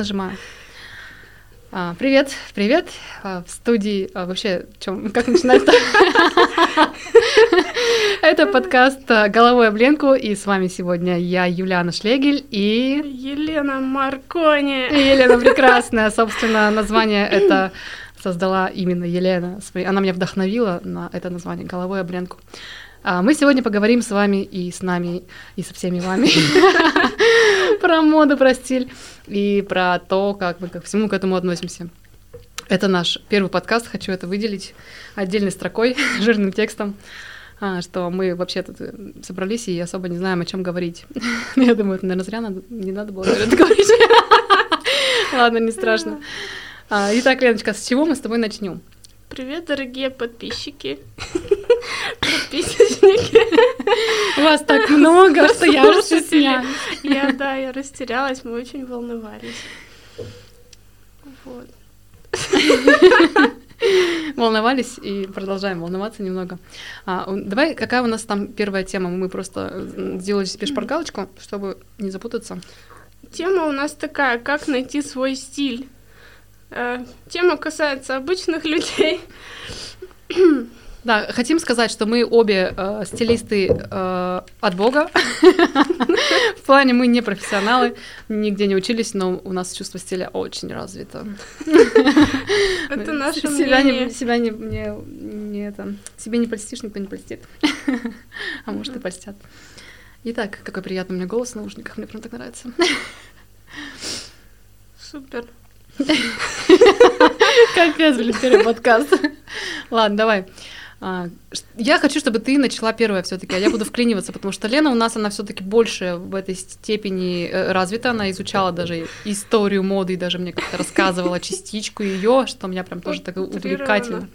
Нажимаю. А, привет, привет. А, в студии а, вообще, чем, как начинать-то? Это подкаст а, «Головой об Ленку», и с вами сегодня я, Юлиана Шлегель, и... Елена Маркони. Елена прекрасная, собственно, название это создала именно Елена. Она меня вдохновила на это название «Головой об Ленку». А мы сегодня поговорим с вами и с нами, и со всеми вами про моду, про стиль и про то, как мы ко всему к этому относимся. Это наш первый подкаст, хочу это выделить отдельной строкой, жирным текстом, а, что мы вообще тут э, собрались и особо не знаем, о чем говорить. Я думаю, это, наверное, зря надо, не надо было это говорить. Ладно, не страшно. А, итак, Леночка, с чего мы с тобой начнем? Привет, дорогие подписчики. Подписчики. Вас так много, что я уже стесняюсь. Я, да, я растерялась, мы очень волновались. Вот. Волновались и продолжаем волноваться немного. А, давай, какая у нас там первая тема? Мы просто сделали себе шпаргалочку, чтобы не запутаться. Тема у нас такая, как найти свой стиль. Э, тема касается обычных людей. Да, хотим сказать, что мы обе э, стилисты э, от Бога. В плане мы не профессионалы, нигде не учились, но у нас чувство стиля очень развито. Это наше себя не, себя не, не, не это, себе не польстишь, никто не польстит. А может и польстят. Итак, какой приятный у меня голос в наушниках, мне прям так нравится. Супер. Капец, блин, первый подкаст. Ладно, давай. А, я хочу, чтобы ты начала первая все-таки, а я буду вклиниваться, потому что Лена у нас, она все-таки больше в этой степени э, развита, она изучала даже историю моды и даже мне как-то рассказывала частичку ее, что у меня прям тоже так увлекательно.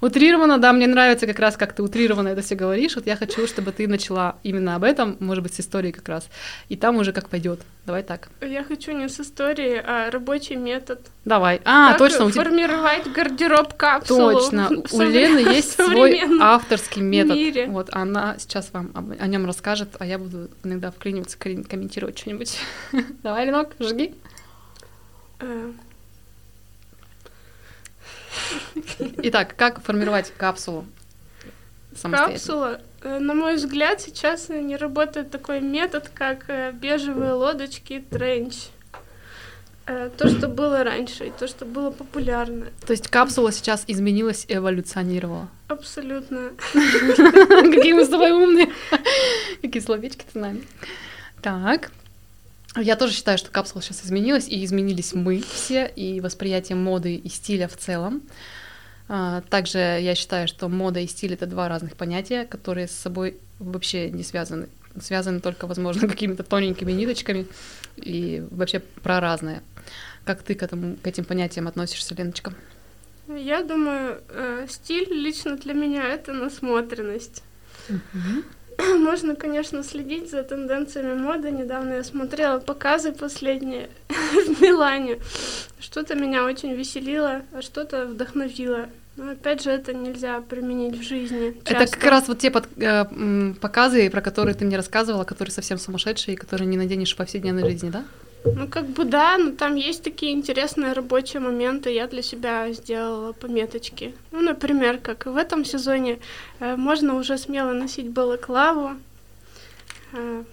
Утрированно, да, мне нравится как раз, как ты утрированно это все говоришь. Вот я хочу, чтобы ты начала именно об этом, может быть, с истории как раз. И там уже как пойдет. Давай так. Я хочу не с истории, а рабочий метод. Давай. А, как точно. У тебя... Формировать гардероб капсулу. Точно. У Лены есть свой авторский метод. Мире. Вот она сейчас вам о нем расскажет, а я буду иногда вклиниваться, комментировать что-нибудь. Давай, Ленок, жги. Итак, как формировать капсулу? Капсула, э, на мой взгляд, сейчас не работает такой метод, как э, бежевые лодочки тренч. Э, то, что было раньше, и то, что было популярно. То есть капсула сейчас изменилась и эволюционировала? Абсолютно. Какие мы с тобой умные. Какие словечки ты знаешь. Так, я тоже считаю, что капсула сейчас изменилась, и изменились мы все, и восприятие моды и стиля в целом. А, также я считаю, что мода и стиль — это два разных понятия, которые с собой вообще не связаны. Связаны только, возможно, какими-то тоненькими ниточками и вообще про разное. Как ты к, этому, к этим понятиям относишься, Леночка? Я думаю, э, стиль лично для меня — это насмотренность. Uh-huh. Можно, конечно, следить за тенденциями моды. Недавно я смотрела показы последние в Милане. Что-то меня очень веселило, а что-то вдохновило. Но опять же, это нельзя применить в жизни. Часто. Это как раз вот те под, э, показы, про которые ты мне рассказывала, которые совсем сумасшедшие, которые не наденешь в повседневной жизни, да? Ну, как бы да, но там есть такие интересные рабочие моменты. Я для себя сделала пометочки. Ну, например, как в этом сезоне э, можно уже смело носить балаклаву. Э,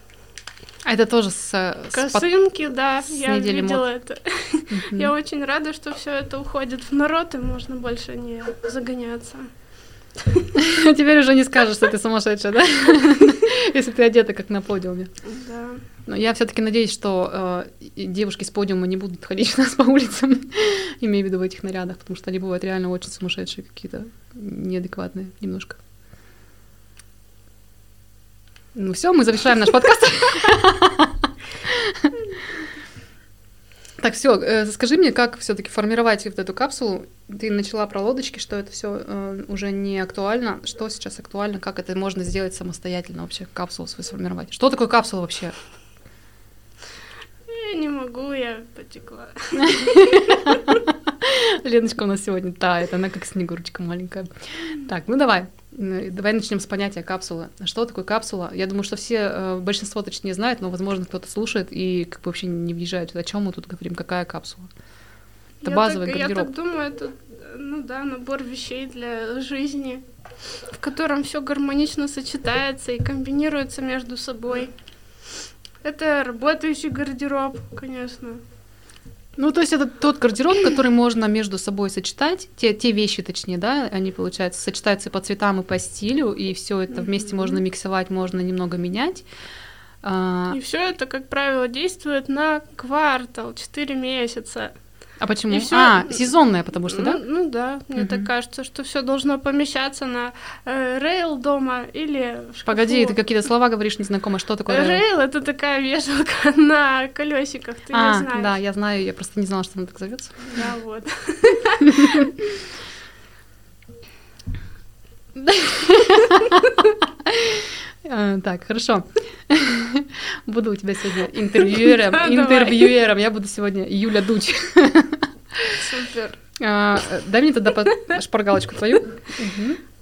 а это тоже с... Косынки, с да, с я видела мод. это. Я очень рада, что все это уходит в народ, и можно больше не загоняться. Теперь уже не скажешь, что ты сумасшедшая, да? Если ты одета как на подиуме. Да. Но я все-таки надеюсь, что э, девушки с подиума не будут ходить у нас по улицам, имею в виду в этих нарядах, потому что они бывают реально очень сумасшедшие, какие-то неадекватные немножко. Ну все, мы завершаем наш подкаст. Так, все, э, скажи мне, как все-таки формировать вот эту капсулу? Ты начала про лодочки, что это все э, уже не актуально. Что сейчас актуально? Как это можно сделать самостоятельно вообще, капсулу свою сформировать? Что такое капсула вообще? Я не могу, я потекла. Леночка у нас сегодня тает, она как снегурочка маленькая. Так, ну давай. Давай начнем с понятия капсулы. Что такое капсула? Я думаю, что все, э, большинство точно не знает, но, возможно, кто-то слушает и как бы вообще не въезжает, о чем мы тут говорим, какая капсула. Это я базовый так, гардероб. Я так думаю, это, ну да, набор вещей для жизни, в котором все гармонично сочетается и комбинируется между собой. Это работающий гардероб, конечно. Ну, то есть это тот гардероб, который можно между собой сочетать, те, те вещи, точнее, да, они, получается, сочетаются по цветам и по стилю, и все это вместе можно миксовать, можно немного менять. А, и все это, как правило, действует на квартал, 4 месяца. А почему? всё... А, сезонная, потому что, ну, да? Ну да, мне угу. так кажется, что все должно помещаться на э, рейл дома или в шкафу. Погоди, ты какие-то слова говоришь незнакомые, что такое рейл? Рейл это такая вешалка на колесиках, ты а, не знаешь. да, я знаю, я просто не знала, что она так зовется. Да, вот. А, так, хорошо. Буду у тебя сегодня интервьюером. Интервьюером. Я буду сегодня Юля Дуч. Супер. А, дай мне тогда шпаргалочку твою.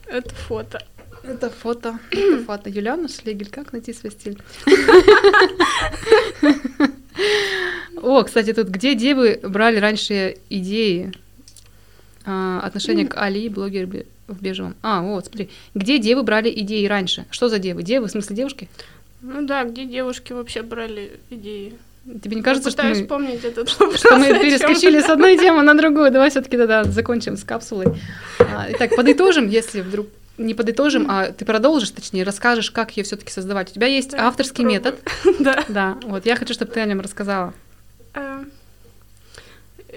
Это фото. Это фото. Это фото. Юлиана Шлегель. Как найти свой стиль? О, кстати, тут где девы брали раньше идеи а, отношения к Али, блогер в бежевом. А, вот, смотри. Где девы брали идеи раньше? Что за девы? Девы, в смысле девушки? Ну да, где девушки вообще брали идеи? Тебе не кажется, что мы, вспомнить этот что мы перескочили с одной темы на другую? Давай все-таки тогда закончим с капсулой. А, итак, подытожим, если вдруг не подытожим, а ты продолжишь, точнее, расскажешь, как ее все-таки создавать. У тебя есть да, авторский метод. да. Да. Вот я хочу, чтобы ты о нем рассказала.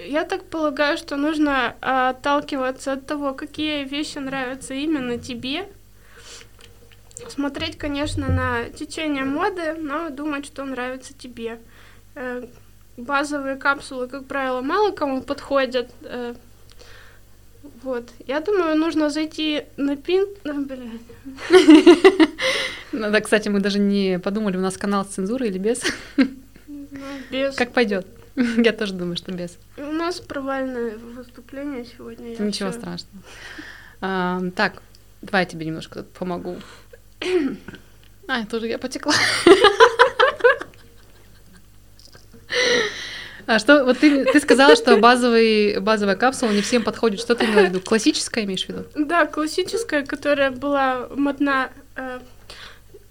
Я так полагаю, что нужно отталкиваться от того, какие вещи нравятся именно тебе. Смотреть, конечно, на течение моды, но думать, что нравится тебе. Э, базовые капсулы, как правило, мало кому подходят. Э, вот. Я думаю, нужно зайти на пин... Ну да, кстати, мы даже не подумали, у нас канал с цензурой или без? Ну, без. Как пойдет? Я тоже думаю, что без. У нас провальное выступление сегодня. Ничего все... страшного. А, так, давай я тебе немножко помогу. А, тоже я потекла. А что, вот ты, ты сказала, что базовый, базовая капсула не всем подходит. Что ты имела в виду? Классическая имеешь в виду? Да, классическая, которая была модна э,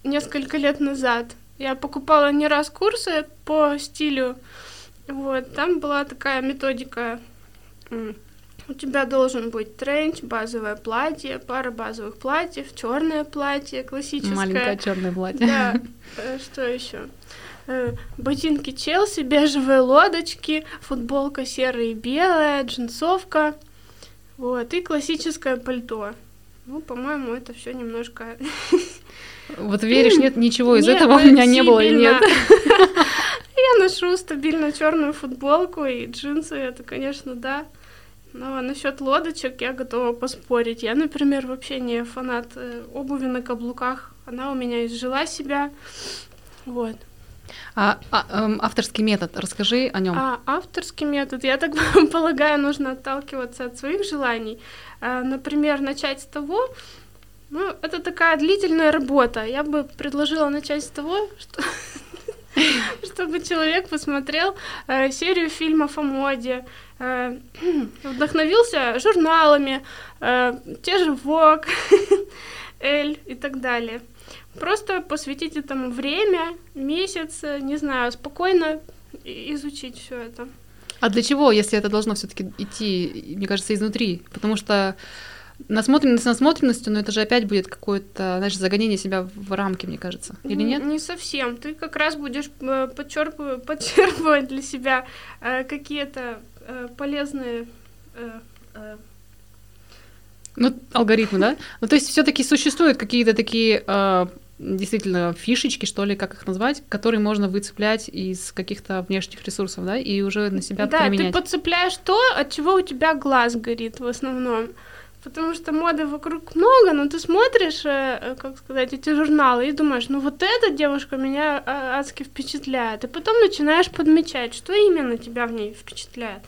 несколько лет назад. Я покупала не раз курсы по стилю вот, там была такая методика. У тебя должен быть тренч, базовое платье, пара базовых платьев, черное платье, классическое. Маленькое черное платье. Да. Э, что еще? Э, ботинки Челси, бежевые лодочки, футболка серая и белая, джинсовка. Вот, и классическое пальто. Ну, по-моему, это все немножко... Вот веришь, нет, ничего из нет, этого у меня не было и нет. Я ношу стабильно черную футболку и джинсы, это, конечно, да. Но насчет лодочек я готова поспорить. Я, например, вообще не фанат э, обуви на каблуках. Она у меня изжила себя. Вот. А, а эм, авторский метод, расскажи о нем. А, авторский метод, я так полагаю, нужно отталкиваться от своих желаний. А, например, начать с того, ну, это такая длительная работа. Я бы предложила начать с того, что чтобы человек посмотрел э, серию фильмов о моде, э, вдохновился журналами, э, те же Vogue, Elle и так далее. Просто посвятить этому время, месяц, не знаю, спокойно изучить все это. А для чего, если это должно все-таки идти, мне кажется, изнутри? Потому что Насмотренность насмотренностью, но это же опять будет какое-то, знаешь, загонение себя в рамки, мне кажется. Или нет? Не совсем. Ты как раз будешь э, подчерпывать, подчерпывать для себя э, какие-то э, полезные ну, алгоритмы, да? Ну, то есть все-таки существуют какие-то такие э, действительно фишечки, что ли, как их назвать, которые можно выцеплять из каких-то внешних ресурсов, да, и уже на себя да, применять. Да, ты подцепляешь то, от чего у тебя глаз горит в основном. Потому что моды вокруг много, но ты смотришь, э, э, как сказать, эти журналы и думаешь, ну вот эта девушка меня а, адски впечатляет, и потом начинаешь подмечать, что именно тебя в ней впечатляет.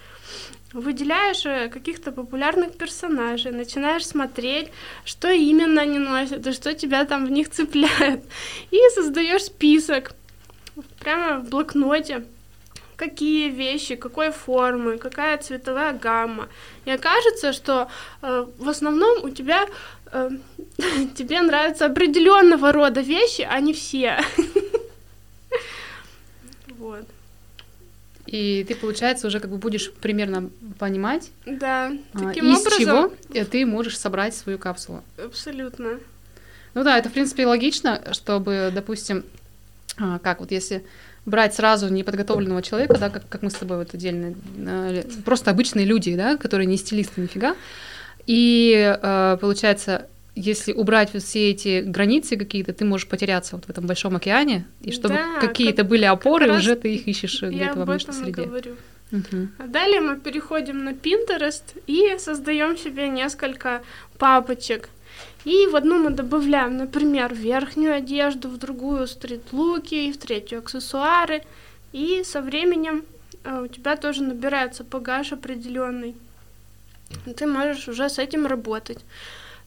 Выделяешь э, каких-то популярных персонажей, начинаешь смотреть, что именно они носят, и что тебя там в них цепляет. И создаешь список прямо в блокноте какие вещи, какой формы, какая цветовая гамма. И окажется, что э, в основном у тебя э, тебе нравятся определенного рода вещи, а не все. Вот. И ты, получается, уже как бы будешь примерно понимать, да, а, таким из образом... чего ты можешь собрать свою капсулу. Абсолютно. Ну да, это, в принципе, логично, чтобы, допустим, а, как вот если брать сразу неподготовленного человека, да, как, как мы с тобой вот отдельно, э, просто обычные люди, да, которые не стилисты нифига. И э, получается, если убрать все эти границы какие-то, ты можешь потеряться вот в этом большом океане, и чтобы да, какие-то как, были опоры, уже ты их ищешь где-то во внешней среде. Говорю. Угу. А далее мы переходим на Pinterest и создаем себе несколько папочек. И в одну мы добавляем, например, верхнюю одежду, в другую стрит-луки, в третью аксессуары. И со временем э, у тебя тоже набирается багаж определенный. Ты можешь уже с этим работать.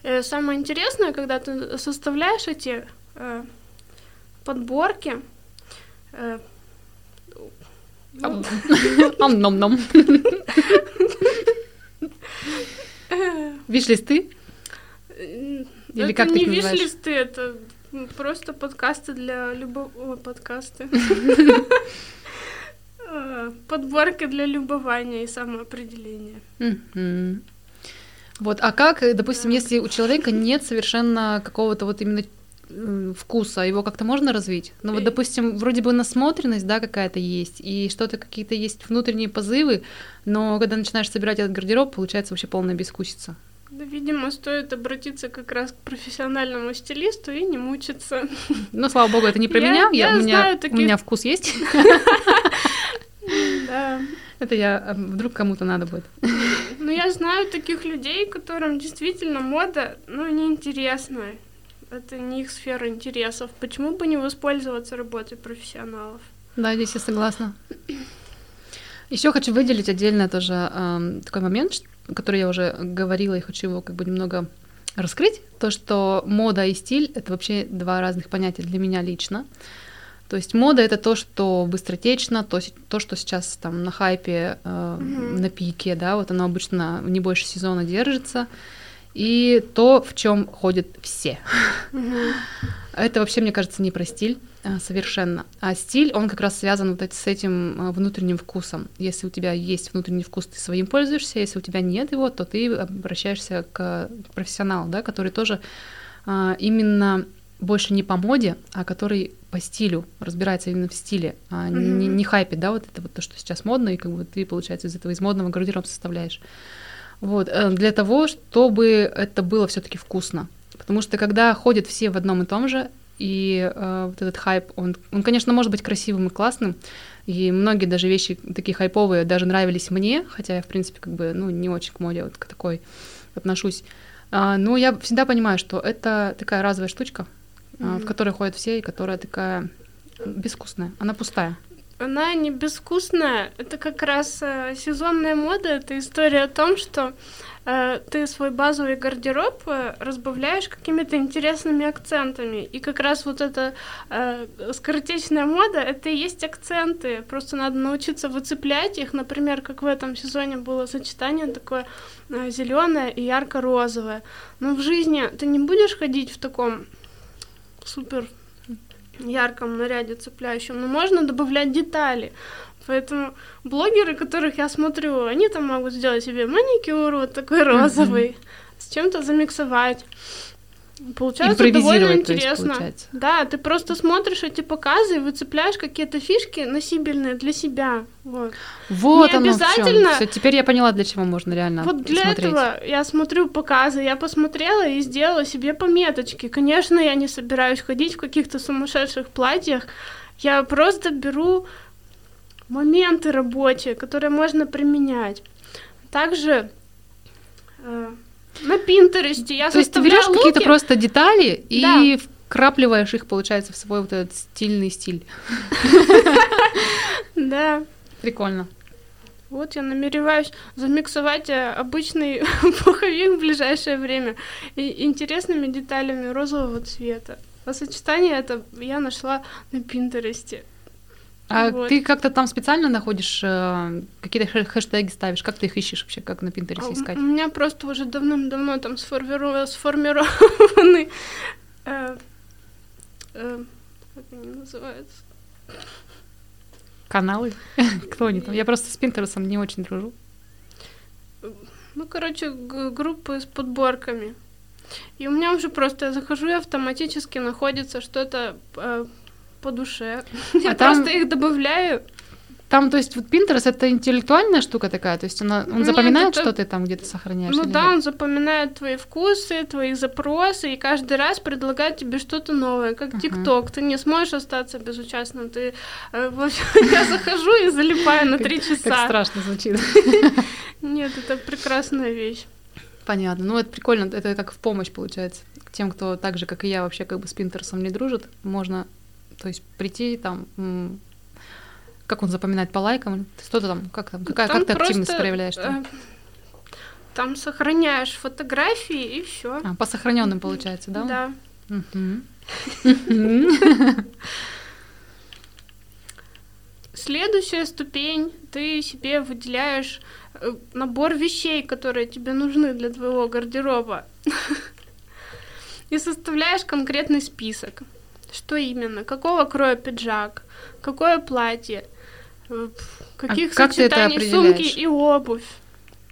Э, самое интересное, когда ты составляешь эти э, подборки, э, Ам-ном-ном. Виш-листы? Или это как не виш-листы, это просто подкасты для любого... подкасты. А, подборки для любования и самоопределения. Вот, а как, допустим, если у человека нет совершенно какого-то вот именно вкуса, его как-то можно развить? Ну вот, допустим, вроде бы насмотренность, да, какая-то есть, и что-то какие-то есть внутренние позывы, но когда начинаешь собирать этот гардероб, получается вообще полная бескусица. Да, видимо, стоит обратиться как раз к профессиональному стилисту и не мучиться. Ну, слава богу, это не про меня. Я, у, меня, у меня вкус есть. Да. Это я вдруг кому-то надо будет. Ну, я знаю таких людей, которым действительно мода, ну, неинтересна. Это не их сфера интересов. Почему бы не воспользоваться работой профессионалов? Да, здесь я согласна. Еще хочу выделить отдельно тоже э, такой момент, который я уже говорила и хочу его как бы немного раскрыть, то, что мода и стиль — это вообще два разных понятия для меня лично. То есть мода — это то, что быстротечно, то, то что сейчас там на хайпе, э, mm-hmm. на пике, да, вот оно обычно не больше сезона держится, и то, в чем ходят все. Mm-hmm. Это вообще, мне кажется, не про стиль. Э, совершенно. А стиль, он как раз связан вот с этим э, внутренним вкусом. Если у тебя есть внутренний вкус, ты своим пользуешься, если у тебя нет его, то ты обращаешься к профессионалу, да, который тоже а, именно больше не по моде, а который по стилю, разбирается именно в стиле, а mm-hmm. не, не хайпит, да, вот это вот то, что сейчас модно, и как бы ты, получается, из этого из модного гардероба составляешь. Вот, э, для того, чтобы это было все таки вкусно. Потому что когда ходят все в одном и том же, и э, вот этот хайп, он, он, конечно, может быть красивым и классным, и многие даже вещи такие хайповые даже нравились мне, хотя я, в принципе, как бы, ну, не очень к моде вот к такой отношусь. А, но я всегда понимаю, что это такая разовая штучка, mm-hmm. в которой ходят все, и которая такая безвкусная, она пустая. Она не безвкусная, это как раз э, сезонная мода, это история о том, что Э, ты свой базовый гардероб э, разбавляешь какими-то интересными акцентами. И как раз вот эта э, скоротечная мода, это и есть акценты. Просто надо научиться выцеплять их. Например, как в этом сезоне было сочетание такое э, зеленое и ярко-розовое. Но в жизни ты не будешь ходить в таком супер ярком наряде цепляющем, но можно добавлять детали. Поэтому блогеры, которых я смотрю, они там могут сделать себе маникюр вот такой розовый, mm-hmm. с чем-то замиксовать. Получается довольно интересно. Есть, да, ты просто смотришь эти показы и выцепляешь какие-то фишки носибельные для себя. Вот, вот Не оно обязательно. Все, теперь я поняла, для чего можно реально. Вот для смотреть. этого я смотрю показы, я посмотрела и сделала себе пометочки. Конечно, я не собираюсь ходить в каких-то сумасшедших платьях. Я просто беру моменты рабочие, которые можно применять. Также э, На Пинтересте я То есть ты берешь какие-то просто детали и да. вкрапливаешь их, получается, в свой вот этот стильный стиль. Да. Прикольно. Вот я намереваюсь замиксовать э, обычный пуховик в ближайшее время и интересными деталями розового цвета. А сочетание это я нашла на Пинтересте. А вот. ты как-то там специально находишь, э, какие-то хэштеги ставишь? Как ты их ищешь вообще, как на Пинтересте искать? У меня просто уже давным-давно там сформированы... Э, э, как они называются? Каналы? Кто они там? Я просто с Пинтересом не очень дружу. Ну, короче, группы с подборками. И у меня уже просто я захожу и автоматически находится что-то э, по душе. А я там... просто их добавляю. Там, то есть, вот Pinterest это интеллектуальная штука такая, то есть она, он запоминает, это... что ты там где-то сохраняешь? Ну да, нет? он запоминает твои вкусы, твои запросы, и каждый раз предлагает тебе что-то новое, как ТикТок. Uh-huh. Ты не сможешь остаться безучастным. Ты, э, я захожу и залипаю на три часа. Как страшно звучит. Нет, это прекрасная вещь. Понятно. Ну, это прикольно, это как в помощь получается. Тем, кто так же, как и я, вообще как бы с Пинтерсом не дружит, можно, то есть, прийти там, как он запоминает по лайкам, что-то там, как там, какая, там как ты активность проявляешь? Там? Э, там сохраняешь фотографии и все. А, по сохраненным получается, да? Да. Следующая ступень, ты себе выделяешь Э, набор вещей, которые тебе нужны для твоего гардероба. И составляешь конкретный список. Что именно? Какого кроя пиджак? Какое платье? Э, каких а сочетаний сумки и обувь?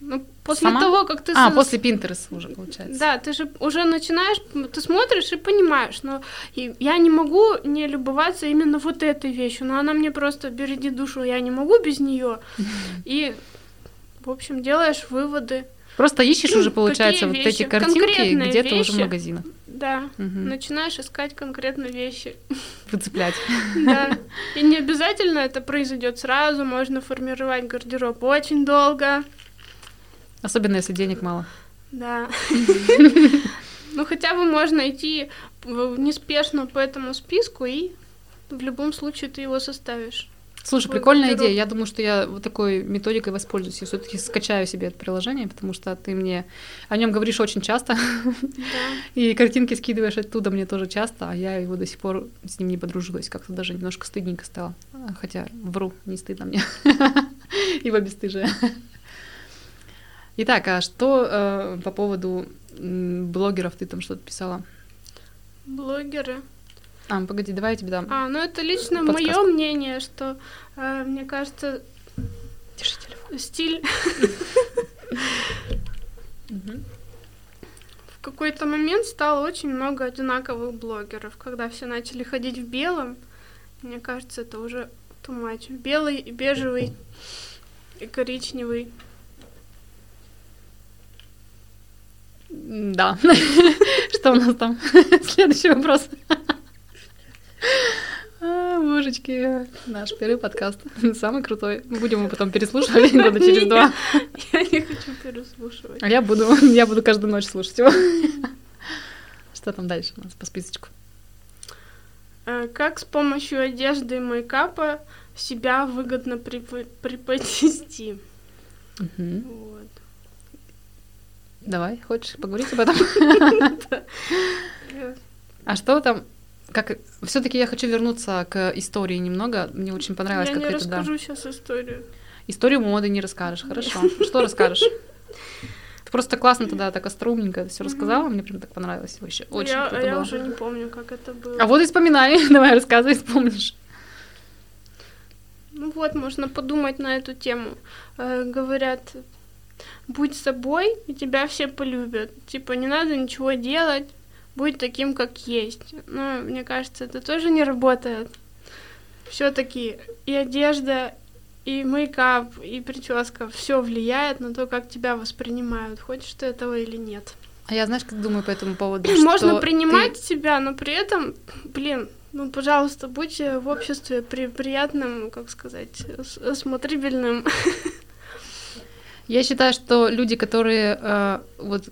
Ну, после Сама? того, как ты... А, после Pinterest уже, получается. Да, ты же уже начинаешь, ты смотришь и понимаешь, но я не могу не любоваться именно вот этой вещью, но она мне просто бередит душу, я не могу без нее. И в общем, делаешь выводы. Просто ищешь уже, получается, вот эти картинки где-то уже в магазинах. Да, угу. начинаешь искать конкретно вещи. Выцеплять. Да. И не обязательно это произойдет сразу, можно формировать гардероб очень долго. Особенно если денег мало. Да. Ну, хотя бы можно идти неспешно по этому списку, и в любом случае ты его составишь. Слушай, прикольная идея. Я думаю, что я вот такой методикой воспользуюсь. Я все-таки скачаю себе это приложение, потому что ты мне о нем говоришь очень часто. Да. И картинки скидываешь оттуда мне тоже часто, а я его до сих пор с ним не подружилась. Как-то даже немножко стыдненько стало. Хотя вру, не стыдно мне. Ибо бесстыжие. Итак, а что э, по поводу блогеров ты там что-то писала? Блогеры? А, погоди, давай я тебе дам. А, ну это лично мое мнение, что э, мне кажется, Держи телефон. стиль в какой-то момент стало очень много одинаковых блогеров, когда все начали ходить в белом. Мне кажется, это уже much. Белый и бежевый и коричневый. Да. Что у нас там? Следующий вопрос. А, божечки, наш первый подкаст. Самый крутой. Мы будем его потом переслушивать года через два. Я не хочу переслушивать. А я буду, я буду каждую ночь слушать его. Что там дальше у нас по списочку? Э, как с помощью одежды и мейкапа себя выгодно преподнести? Вот. Давай, хочешь поговорить об этом? А что там как все-таки я хочу вернуться к истории немного. Мне очень понравилось, я как не расскажу да. сейчас историю. Историю моды не расскажешь, хорошо. Что расскажешь? Ты просто классно тогда так остроумненько все рассказала, мне прям так понравилось вообще. Очень я, круто я было. уже не помню, как это было. А вот и вспоминай, давай рассказывай, вспомнишь. Ну вот, можно подумать на эту тему. Э, говорят, будь собой, и тебя все полюбят. Типа, не надо ничего делать, будь таким, как есть. Но мне кажется, это тоже не работает. Все-таки и одежда, и мейкап, и прическа, все влияет на то, как тебя воспринимают, хочешь ты этого или нет. А я знаешь, как думаю по этому поводу? Можно принимать ты... себя, но при этом, блин, ну, пожалуйста, будь в обществе при приятным, как сказать, смотрибельным. Я считаю, что люди, которые э, вот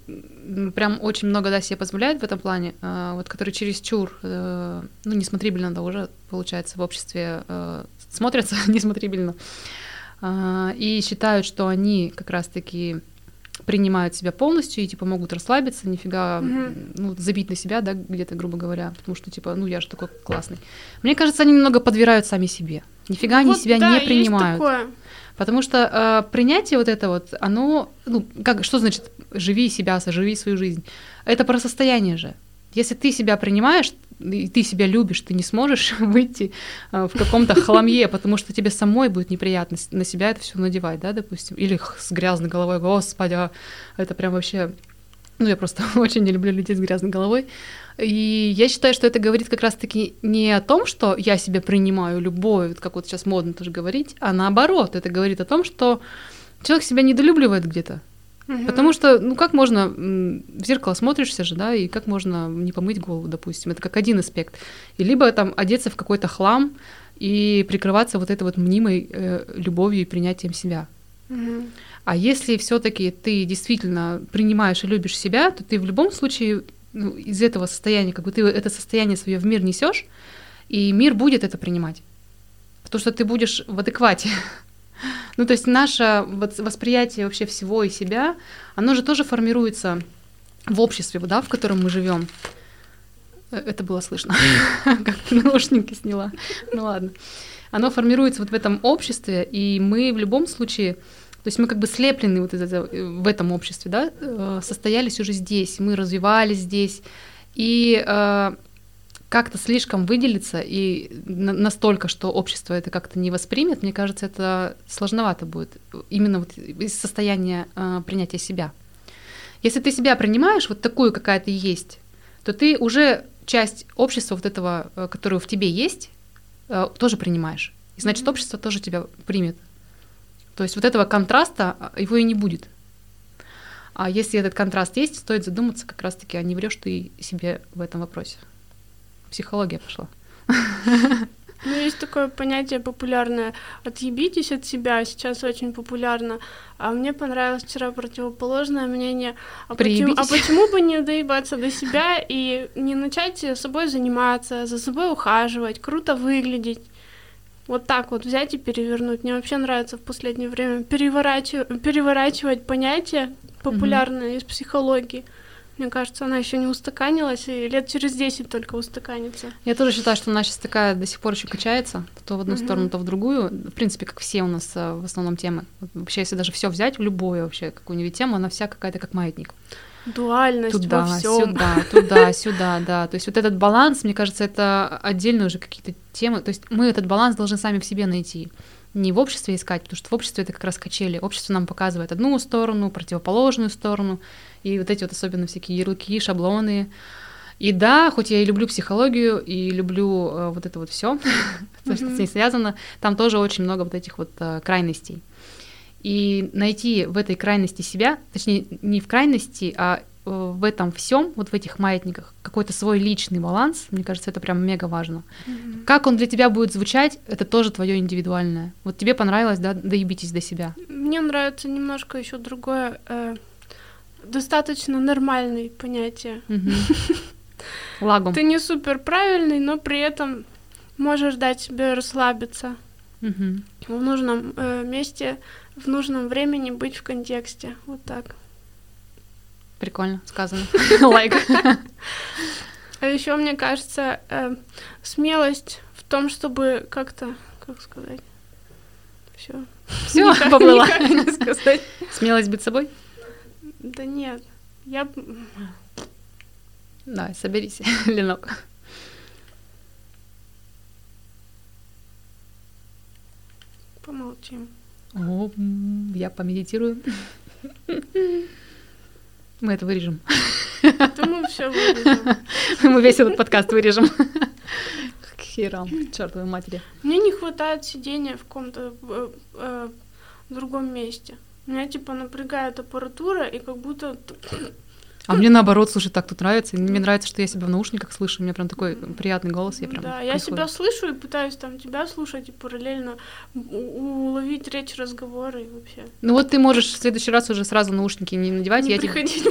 прям очень много да, себе позволяют в этом плане, э, вот которые чересчур, э, ну, несмотрибельно да, уже, получается, в обществе э, смотрятся несмотрибельно, э, и считают, что они как раз-таки принимают себя полностью и типа могут расслабиться, нифига, mm-hmm. ну, забить на себя, да, где-то, грубо говоря, потому что типа, ну я же такой классный. Мне кажется, они немного подбирают сами себе. Нифига вот, они себя да, не принимают. Такое. Потому что э, принятие вот это вот, оно, ну, как, что значит живи себя, соживи свою жизнь? Это про состояние же. Если ты себя принимаешь, и ты себя любишь, ты не сможешь выйти э, в каком-то хламье, потому что тебе самой будет неприятно на себя это все надевать, да, допустим, или с грязной головой, господи, а это прям вообще ну, я просто очень не люблю людей с грязной головой. И я считаю, что это говорит как раз-таки не о том, что я себя принимаю любой, как вот сейчас модно тоже говорить, а наоборот, это говорит о том, что человек себя недолюбливает где-то. Угу. Потому что, ну как можно, в зеркало смотришься же, да, и как можно не помыть голову, допустим, это как один аспект. И либо там одеться в какой-то хлам и прикрываться вот этой вот мнимой э, любовью и принятием себя. Угу. А если все-таки ты действительно принимаешь и любишь себя, то ты в любом случае ну, из этого состояния, как бы ты это состояние свое в мир несешь, и мир будет это принимать. Потому что ты будешь в адеквате. ну, то есть наше восприятие вообще всего и себя, оно же тоже формируется в обществе, да, в котором мы живем. Э, это было слышно, как наушники сняла. Ну ладно. Оно формируется вот в этом обществе, и мы в любом случае то есть мы как бы слеплены вот из этого, э, в этом обществе, да, э, состоялись уже здесь, мы развивались здесь, и э, как-то слишком выделиться и настолько, что общество это как-то не воспримет, мне кажется, это сложновато будет именно вот из состояния принятия себя. Если ты себя принимаешь вот такую, какая ты есть, то ты уже часть общества вот этого, которое в тебе есть, тоже принимаешь. И значит, общество тоже тебя примет. То есть вот этого контраста, а, его и не будет. А если этот контраст есть, стоит задуматься как раз-таки, а не врешь ты себе в этом вопросе. Психология пошла. Ну, есть такое понятие популярное «отъебитесь от себя», сейчас очень популярно. А мне понравилось вчера противоположное мнение. А почему, а почему бы не доебаться до себя и не начать собой заниматься, за собой ухаживать, круто выглядеть? Вот так вот взять и перевернуть. Мне вообще нравится в последнее время переворачивать, переворачивать понятия популярные mm-hmm. из психологии. Мне кажется, она еще не устаканилась, и лет через 10 только устаканится. Я тоже считаю, что она сейчас такая до сих пор еще качается, то в одну mm-hmm. сторону, то в другую. В принципе, как все у нас э, в основном темы. Вообще, если даже все взять, в любую вообще какую-нибудь тему, она вся какая-то как маятник дуальность туда, во всем. Сюда, туда, сюда, да. То есть вот этот баланс, мне кажется, это отдельные уже какие-то темы. То есть мы этот баланс должны сами в себе найти. Не в обществе искать, потому что в обществе это как раз качели. Общество нам показывает одну сторону, противоположную сторону, и вот эти вот особенно всякие ярлыки, шаблоны. И да, хоть я и люблю психологию, и люблю э, вот это вот все, что с ней связано, там тоже очень много вот этих вот э, крайностей. И найти в этой крайности себя, точнее, не в крайности, а э, в этом всем, вот в этих маятниках, какой-то свой личный баланс, мне кажется, это прям мега важно. Mm-hmm. Как он для тебя будет звучать, это тоже твое индивидуальное. Вот тебе понравилось, да, доебитесь до себя. Мне нравится немножко еще другое, э, достаточно нормальное понятие. Лагом. Ты не супер правильный, но при этом можешь дать себе расслабиться. В нужном э, месте в нужном времени быть в контексте. Вот так. Прикольно сказано. Лайк. А еще, мне кажется, э, смелость в том, чтобы как-то, как сказать, все. Все, не сказать. Смелость быть собой? Да нет. Я... Да, соберись, Ленок. Помолчим. О, я помедитирую. Мы это вырежем. Да мы все вырежем. Мы весь этот подкаст вырежем. К херам, чертовой матери. Мне не хватает сидения в каком-то э, э, другом месте. Меня типа напрягает аппаратура, и как будто А мне наоборот, слушай, так тут нравится. Мне нравится, что я себя в наушниках слышу. У меня прям такой приятный голос. Я прям да, я себя слышу и пытаюсь там тебя слушать и параллельно уловить речь, разговоры и вообще. Ну вот ты можешь в следующий раз уже сразу наушники не надевать. Не я приходи.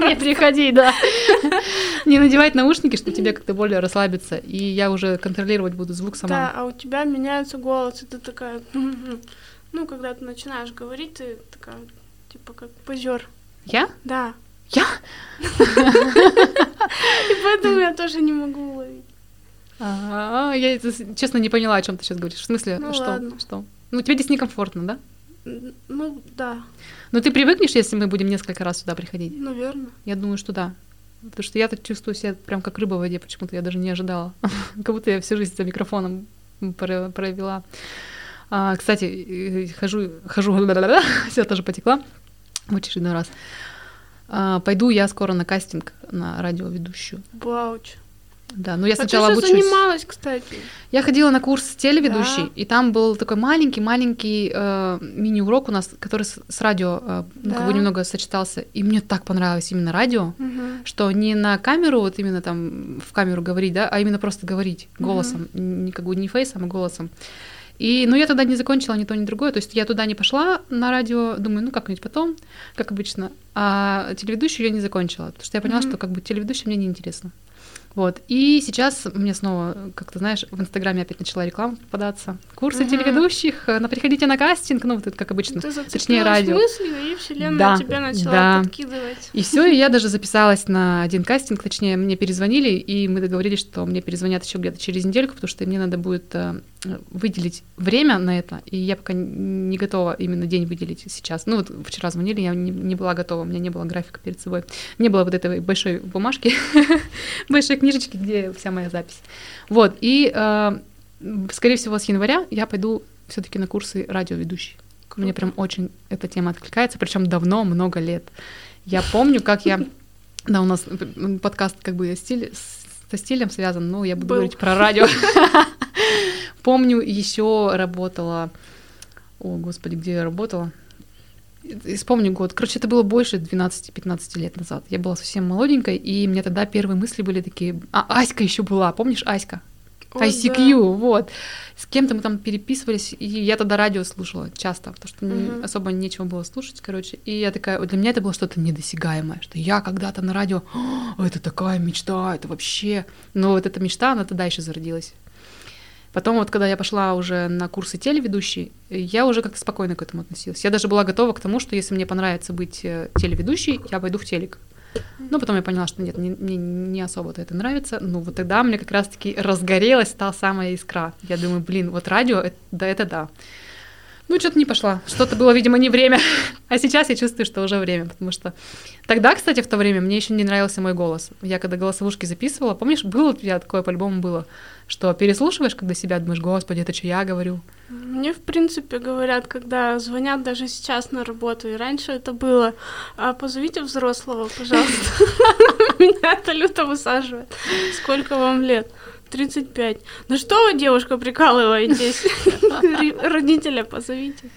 Не приходи, да. Не надевать наушники, чтобы тебе как-то более расслабиться. И я уже контролировать буду звук сама. Да, а у тебя меняется голос, и ты такая... Ну, когда ты начинаешь говорить, ты такая, типа, как позер. Я? Да. Я? И поэтому я тоже не могу уловить. А, я честно не поняла, о чем ты сейчас говоришь. В смысле, ну, что? Ладно. Что? Ну, тебе здесь некомфортно, да? Ну, да. Но ты привыкнешь, если мы будем несколько раз сюда приходить? Наверное. Я думаю, что да. Потому что я так чувствую себя прям как рыба в воде, почему-то я даже не ожидала. как будто я всю жизнь за микрофоном провела. А, кстати, хожу, хожу, все тоже потекла в очередной раз. А, пойду я скоро на кастинг на радиоведущую. Вауч. Да, ну я а сначала ты обучусь. занималась, кстати? Я ходила на курс телеведущий, Да. и там был такой маленький-маленький э, мини-урок у нас, который с, с радио, э, ну, как бы Да. немного сочетался. И мне так понравилось именно радио, Мгм. что не на камеру, вот именно там в камеру говорить, да, а именно просто говорить голосом, не как бы не фейсом, а голосом. И, ну, я тогда не закончила ни то, ни другое, то есть я туда не пошла на радио, думаю, ну, как-нибудь потом, как обычно, а телеведущую я не закончила, потому что я поняла, Мгм. что как бы телеведущая мне неинтересно. Вот. И сейчас мне снова, как ты знаешь, в Инстаграме опять начала реклама попадаться. Курсы Мгм. телеведущих, э, на приходите на кастинг, ну, вот как обычно. Ты точнее, радио. мыслью, и вселенная Да, тебя начала да. подкидывать. И все, и я даже записалась на один кастинг, точнее, мне перезвонили, и мы договорились, что мне перезвонят еще где-то через недельку, потому что мне надо будет э, выделить время на это, и я пока не готова именно день выделить сейчас. Ну, вот вчера звонили, я не, не была готова, у меня не было графика перед собой. Не было вот этой большой бумажки, большой книжечки, где вся моя запись. Вот, и, э, скорее всего, с января я пойду все таки на курсы радиоведущей. Мне прям очень эта тема откликается, причем давно, много лет. Я помню, как я... Да, у нас подкаст как бы стиль, со стилем связан, но я буду Был. говорить про радио. Помню, еще работала... О, господи, где я работала? И Вспомню год. Короче, это было больше 12-15 лет назад. Я была совсем молоденькой, и мне тогда первые мысли были такие... А, Аська еще была, помнишь Аська? О, ICQ, вот. С кем-то мы там переписывались, и я тогда радио слушала часто, потому что Мгм. особо нечего было слушать, короче. И я такая, для меня это было что-то недосягаемое, что я когда-то на радио, «О, это такая мечта, это вообще... Но вот эта мечта, она тогда еще зародилась. Потом вот, когда я пошла уже на курсы телеведущей, я уже как-то спокойно к этому относилась. Я даже была готова к тому, что если мне понравится быть э, телеведущей, я пойду в телек. Но потом я поняла, что нет, не- мне не особо-то это нравится. Ну вот тогда мне как раз-таки разгорелась та самая искра. Я думаю, блин, вот радио, это- да это да. Ну, что-то не пошла. Что-то было, видимо, не время. А сейчас я чувствую, что уже время, потому что тогда, кстати, в то время мне еще не нравился мой голос. Я когда голосовушки записывала, помнишь, было у тебя такое по-любому было, что переслушиваешь, когда себя думаешь, господи, это что я говорю? Мне, в принципе, говорят, когда звонят даже сейчас на работу, и раньше это было, а позовите взрослого, пожалуйста. Меня это люто высаживает. Сколько вам лет? 35. Ну что вы, девушка, прикалываетесь? Ри- Родителя позовите.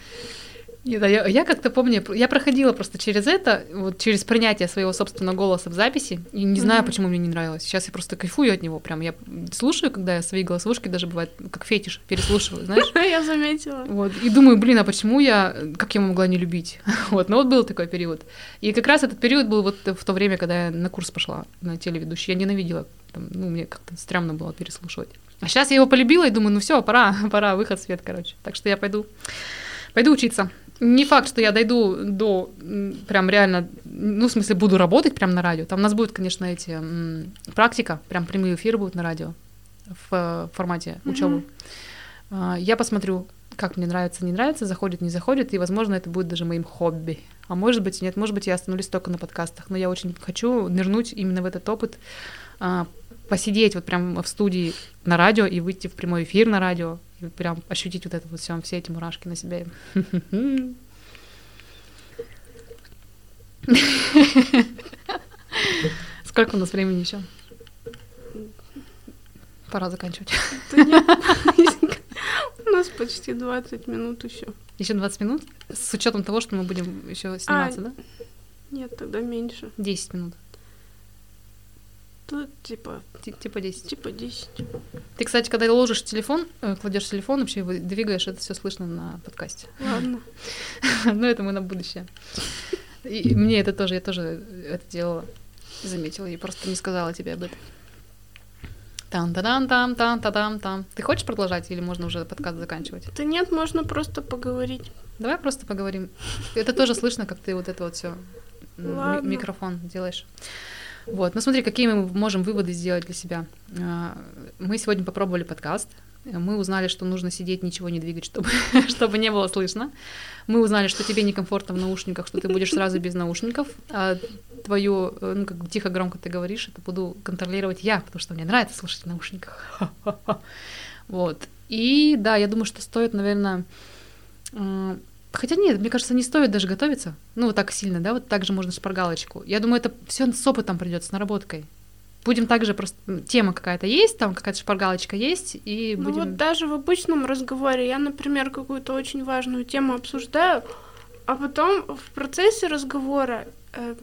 Нет, а я, я как-то помню, я проходила просто через это, вот через принятие своего собственного голоса в записи, и не знаю, Мгм. почему мне не нравилось. Сейчас я просто кайфую от него, прям я слушаю, когда я свои голосовушки даже бывает как фетиш переслушиваю, знаешь. Я заметила. Вот, и думаю, блин, а почему я, как я могла не любить? Вот, ну вот был такой период. И как раз этот период был вот в то время, когда я на курс пошла на телеведущий. Я ненавидела, там, ну, мне как-то стрёмно было переслушивать. А сейчас я его полюбила и думаю, ну все, пора, пора, выход в свет, короче. Так что я пойду, пойду учиться. Не факт, что я дойду до прям реально, ну, в смысле, буду работать прям на радио. Там у нас будет, конечно, эти практика, прям прямые эфиры будут на радио в э, формате учебы. А, Я посмотрю, как мне нравится, не нравится, заходит, не заходит, и, возможно, это будет даже моим хобби. А может быть, нет, может быть, я остановлюсь только на подкастах, но я очень хочу нырнуть именно в этот опыт, а, посидеть вот прям в студии на радио и выйти в прямой эфир на радио, прям ощутить вот это вот все, все эти мурашки на себе. Сколько у нас времени еще? Пора заканчивать. У нас почти 20 минут еще. Еще 20 минут? С учетом того, что мы будем еще сниматься, да? Нет, тогда меньше. 10 минут. Тут типа... Ти- Типа 10. Типа 10. Ты, кстати, когда ложишь телефон, э, кладешь телефон, вообще двигаешь, это все слышно на подкасте. Ладно. Но это мы на будущее. И мне это тоже, я тоже это делала, заметила, и просто не сказала тебе об этом. там та дам там там та дам там Ты хочешь продолжать или можно уже подкаст заканчивать? Да нет, можно просто поговорить. Давай просто поговорим. Это тоже слышно, как ты вот это вот все микрофон делаешь. Вот, ну смотри, какие мы можем выводы сделать для себя. А, Мы сегодня попробовали подкаст. Мы узнали, что нужно сидеть, ничего не двигать, чтобы, чтобы не было слышно. Мы узнали, что тебе некомфортно в наушниках, что ты будешь сразу без наушников. А твою, э, ну, как тихо, громко ты говоришь, это буду контролировать я, потому что мне нравится слушать в наушниках. Вот. И да, я думаю, что стоит, наверное, Хотя нет, мне кажется, не стоит даже готовиться. Ну, вот так сильно, да, вот так же можно шпаргалочку. Я думаю, это все с опытом придет, с наработкой. Будем также просто тема какая-то есть, там какая-то шпаргалочка есть, и Ну будем. вот даже в обычном разговоре я, например, какую-то очень важную тему обсуждаю, а потом в процессе разговора э,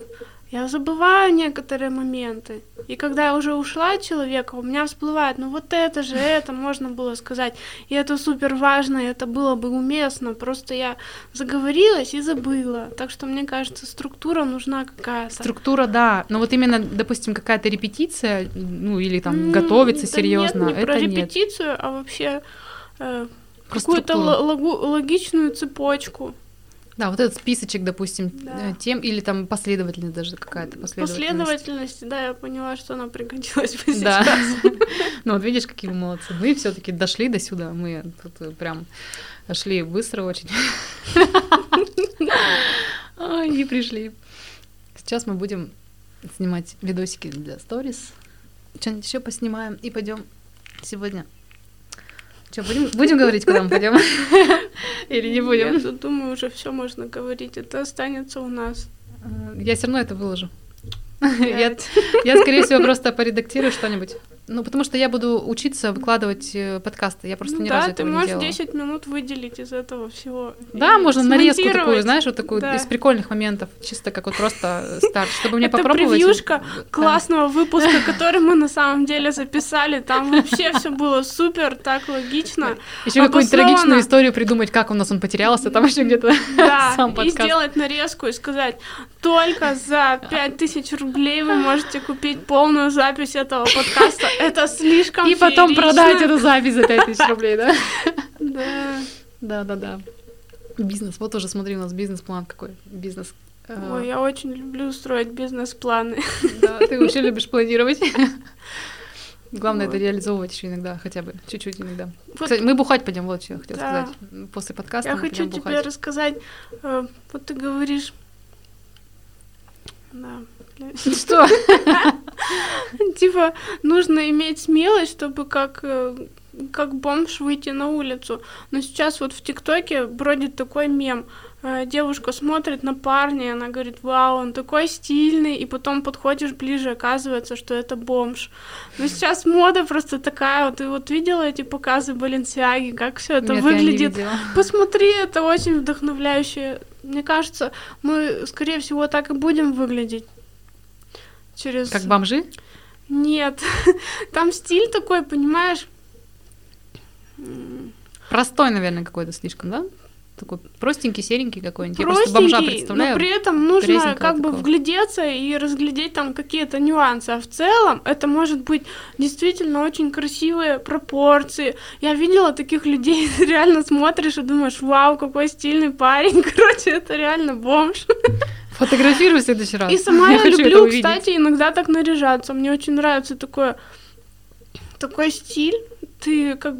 я забываю некоторые моменты. И когда я уже ушла от человека, у меня всплывает, ну вот это же, это можно было сказать. И это супер важно, и это было бы уместно. Просто я заговорилась и забыла. Так что мне кажется, структура нужна какая-то. Структура, да. Но вот именно, допустим, какая-то репетиция, ну, или там М, готовиться да серьезно, Нет, не про это нет. репетицию, а вообще э, Про какую-то л- лагу- логичную цепочку. Да, вот этот списочек, допустим, Да. э, тем, или там последовательность даже какая-то последовательность. Последовательности, да, я поняла, что она пригодилась бы Да. сейчас. Ну вот видишь, какие мы молодцы. Мы все-таки дошли до сюда. Мы тут э, прям шли быстро очень. И пришли. Сейчас мы будем снимать видосики для сторис. Что-нибудь еще поснимаем и пойдем сегодня. Что, будем, будем говорить, куда мы пойдем? Или не Я будем? тут думаю, уже все можно говорить. Это останется у нас. Э, Я все равно это выложу. Я, я, скорее всего, просто поредактирую что-нибудь. Ну, потому что я буду учиться выкладывать э, подкасты. Я просто Ну ни да, разу ты этого не можешь делала. 10 минут выделить из этого всего. Да, и можно нарезку такую, знаешь, вот такую Да. из прикольных моментов, чисто как вот просто старт, чтобы мне Это попробовать. превьюшка Да. классного выпуска, который мы на самом деле записали. Там вообще все было супер, так логично. Еще какую-нибудь трагичную историю придумать, как у нас он потерялся, там еще где-то Да, сам и подкаст. сделать нарезку и сказать, только за 5000 рублей вы можете купить полную запись этого подкаста. Это слишком И потом продать эту запись за 5000 рублей, да? Да. Да, да, да. Бизнес. Вот уже смотри, у нас бизнес-план какой. Бизнес. Э, Ой, я очень люблю строить бизнес-планы. Да, ты вообще любишь планировать. Главное это Вот. реализовывать еще иногда, хотя бы чуть-чуть иногда. Вот Кстати, мы бухать пойдем, вот что я хотела Да. сказать. После подкаста я хочу тебе бухать. рассказать. э, Вот ты говоришь... Да. бля. Что? Типа, нужно иметь смелость, чтобы как, э, как бомж выйти на улицу. Но сейчас вот в ТикТоке бродит такой мем. Э, Девушка смотрит на парня, она говорит, вау, он такой стильный, и потом подходишь ближе, оказывается, что это бомж. Но сейчас мода просто такая, вот ты вот видела эти показы Баленсиаги, как все это Нет, выглядит? Посмотри, это очень вдохновляюще. Мне кажется, мы, скорее всего, так и будем выглядеть. Через... Как бомжи? Нет, там стиль такой, понимаешь? Простой, наверное, какой-то слишком, да? Такой простенький, серенький какой-нибудь. Я просто бомжа представляю. но при этом нужно как бы такого. вглядеться и разглядеть там какие-то нюансы. А в целом это может быть действительно очень красивые пропорции. Я видела таких людей, реально смотришь и думаешь, вау, какой стильный парень. Короче, это реально бомж. Фотографируй в следующий раз. И сама я, это люблю, кстати, иногда так наряжаться. Мне очень нравится такое, такой стиль. Ты как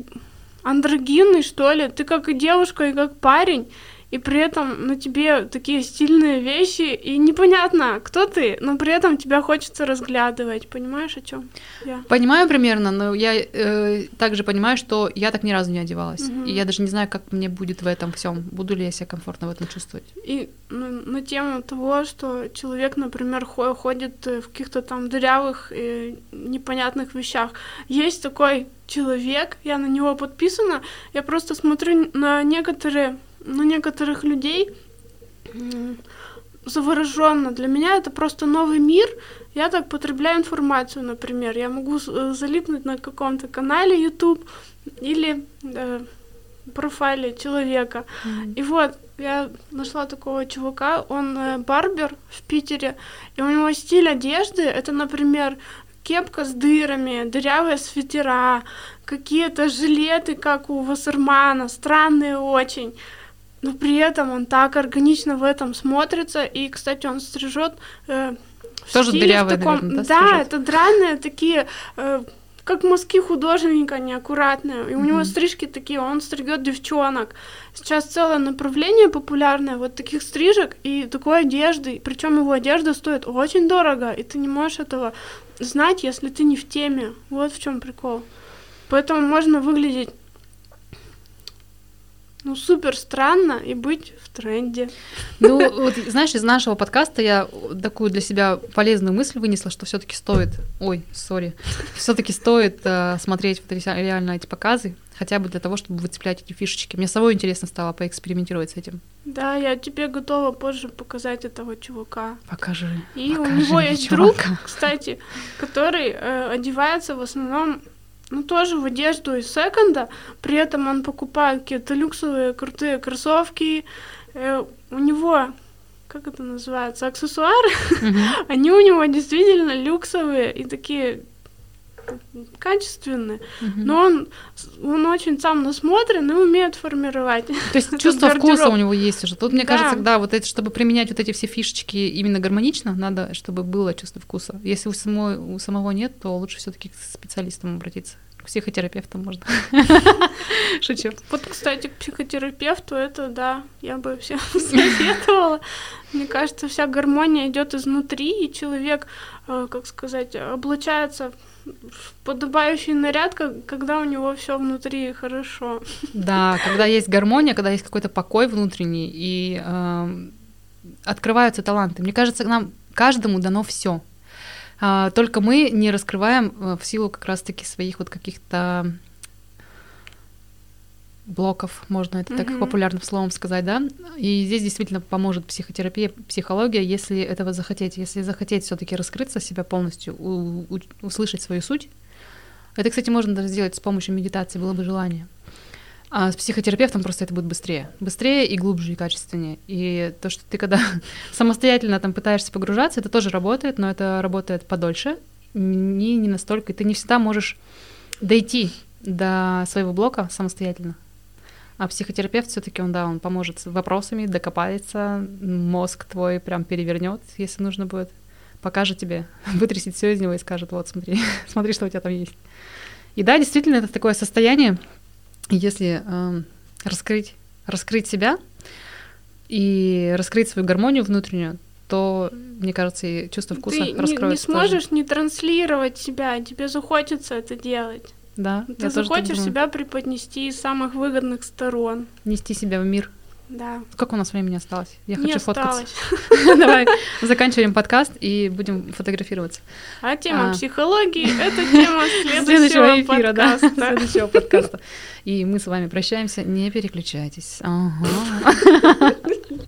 андрогинный, что ли. Ты как и девушка, и как парень. И при этом на тебе такие стильные вещи, и непонятно, кто ты, но при этом тебя хочется разглядывать. Понимаешь, о чем я? Понимаю примерно, но я э, также понимаю, что я так ни разу не одевалась. Мгм. И я даже не знаю, как мне будет в этом всем. Буду ли я себя комфортно в этом чувствовать. И ну, на тему того, что человек, например, хо- ходит э, в каких-то там дырявых, э, непонятных вещах. Есть такой человек, я на него подписана, я просто смотрю на некоторые, на некоторых людей завороженно. Для меня это просто новый мир. Я так потребляю информацию, например. Я могу э, залипнуть на каком-то канале YouTube или э, профайле человека. Mm-hmm. И вот я нашла такого чувака, он э, барбер в Питере, и у него стиль одежды, это, например, кепка с дырами, дырявые свитера, какие-то жилеты, как у Вассермана, странные очень. Но при этом он так органично в этом смотрится. И, кстати, он стрижет э, тоже дырявые, таком... наверное, да, да это драные такие э, как мазки художника неаккуратные. И у него стрижки такие, он стригет девчонок. Сейчас целое направление популярное вот таких стрижек и такой одежды. Причем его одежда стоит очень дорого, и ты не можешь этого знать, если ты не в теме. Вот в чем прикол. Поэтому можно выглядеть ну, супер странно и быть в тренде. Ну, вот, знаешь, из нашего подкаста я такую для себя полезную мысль вынесла, что все таки стоит, ой, сори, все таки стоит э, смотреть вот реально эти показы, хотя бы для того, чтобы выцеплять эти фишечки. Мне самой интересно стало поэкспериментировать с этим. Да, я тебе готова позже показать этого чувака. Покажи. И покажи у него есть чувака. друг, кстати, который э, одевается в основном ну, тоже в одежду из секонда, при этом он покупает какие-то люксовые крутые кроссовки, э, у него, как это называется, аксессуары, mm-hmm. они у него действительно люксовые и такие качественные, mm-hmm. но он, он очень сам насмотрен и умеет формировать. То есть чувство гардероб. вкуса у него есть уже. Тут, мне да. кажется, да, вот это, чтобы применять вот эти все фишечки именно гармонично, надо, чтобы было чувство вкуса. Если у, самой, у самого нет, то лучше все таки к специалистам обратиться. К психотерапевту можно. Шучу. Вот, кстати, к психотерапевту это, да, я бы всем советовала. Мне кажется, вся гармония идет изнутри, и человек, э, как сказать, облачается подобающий наряд, когда у него все внутри хорошо. Да, когда есть гармония, когда есть какой-то покой внутренний, и э, открываются таланты. Мне кажется, нам каждому дано все. А, только мы не раскрываем э, в силу как раз-таки своих вот каких-то блоков, можно это так mm-hmm. популярным словом сказать, да. И здесь действительно поможет психотерапия, психология, если этого захотеть, если захотеть все-таки раскрыться себя полностью, у- у- услышать свою суть. Это, кстати, можно даже сделать с помощью медитации, было бы желание. А с психотерапевтом просто это будет быстрее. Быстрее и глубже, и качественнее. И то, что ты когда самостоятельно там пытаешься погружаться, это тоже работает, но это работает подольше. Не, не настолько. Ты не всегда можешь дойти до своего блока самостоятельно. А психотерапевт все-таки он, да, он поможет с вопросами, докопается, мозг твой прям перевернет, если нужно будет, покажет тебе, вытрясет все из него и скажет, вот, смотри, смотри, что у тебя там есть. И да, действительно, это такое состояние, если э, раскрыть, раскрыть себя и раскрыть свою гармонию внутреннюю, то, мне кажется, и чувство вкуса Ты раскроется. Не, не сможешь тоже. не транслировать себя, тебе захочется это делать. Да. Ты захочешь себя преподнести из самых выгодных сторон. Нести себя в мир. Да. Сколько у нас времени осталось? Я Не хочу осталось. фоткаться. Давай заканчиваем подкаст и будем фотографироваться. А тема а. психологии — это тема следующего, эфира. Да, следующего подкаста. И мы с вами прощаемся. Не переключайтесь.